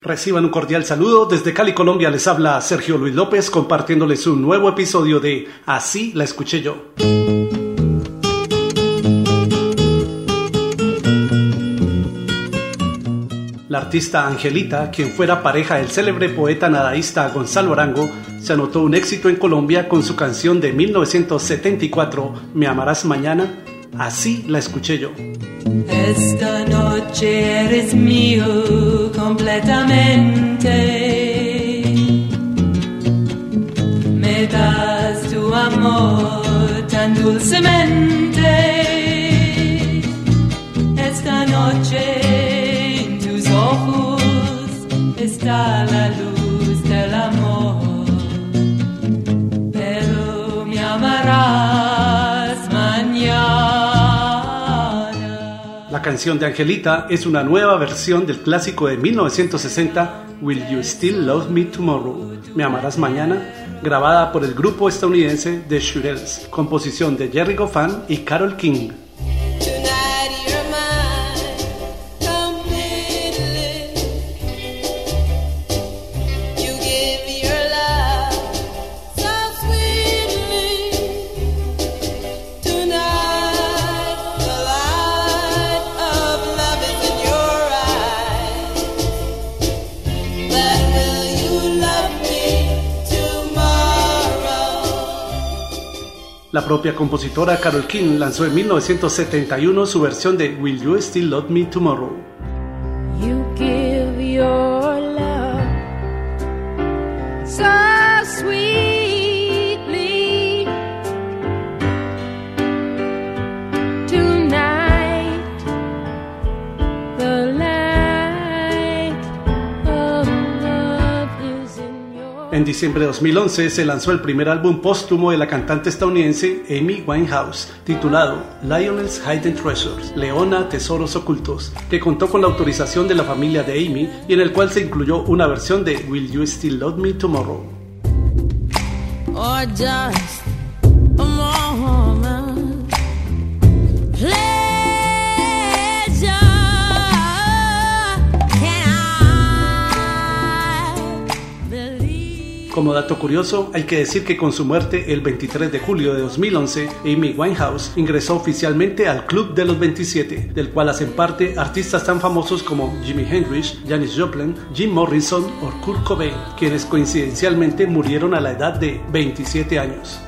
Reciban un cordial saludo. Desde Cali, Colombia, les habla Sergio Luis López compartiéndoles un nuevo episodio de Así la escuché yo. La artista Angelita, quien fuera pareja del célebre poeta nadaísta Gonzalo Arango, se anotó un éxito en Colombia con su canción de 1974, Me amarás mañana. Así la escuché yo. Esta noche eres mío completamente. Me das tu amor tan dulcemente. Esta noche en tus ojos está la luz del amor. Pero me amarás La canción de Angelita es una nueva versión del clásico de 1960 Will You Still Love Me Tomorrow? ¿Me amarás mañana? grabada por el grupo estadounidense The Shirelles, composición de Jerry Goffin y Carol King. La propia compositora Carol King lanzó en 1971 su versión de Will You Still Love Me Tomorrow? So sweetly En diciembre de 2011 se lanzó el primer álbum póstumo de la cantante estadounidense Amy Winehouse, titulado Lionel's Hidden Treasures, Leona Tesoros Ocultos, que contó con la autorización de la familia de Amy y en el cual se incluyó una versión de Will You Still Love Me Tomorrow? or just Como dato curioso, hay que decir que con su muerte el 23 de julio de 2011, Amy Winehouse ingresó oficialmente al Club de los 27, del cual hacen parte artistas tan famosos como Jimi Hendrix, Janis Joplin, Jim Morrison o Kurt Cobain, quienes coincidencialmente murieron a la edad de 27 años.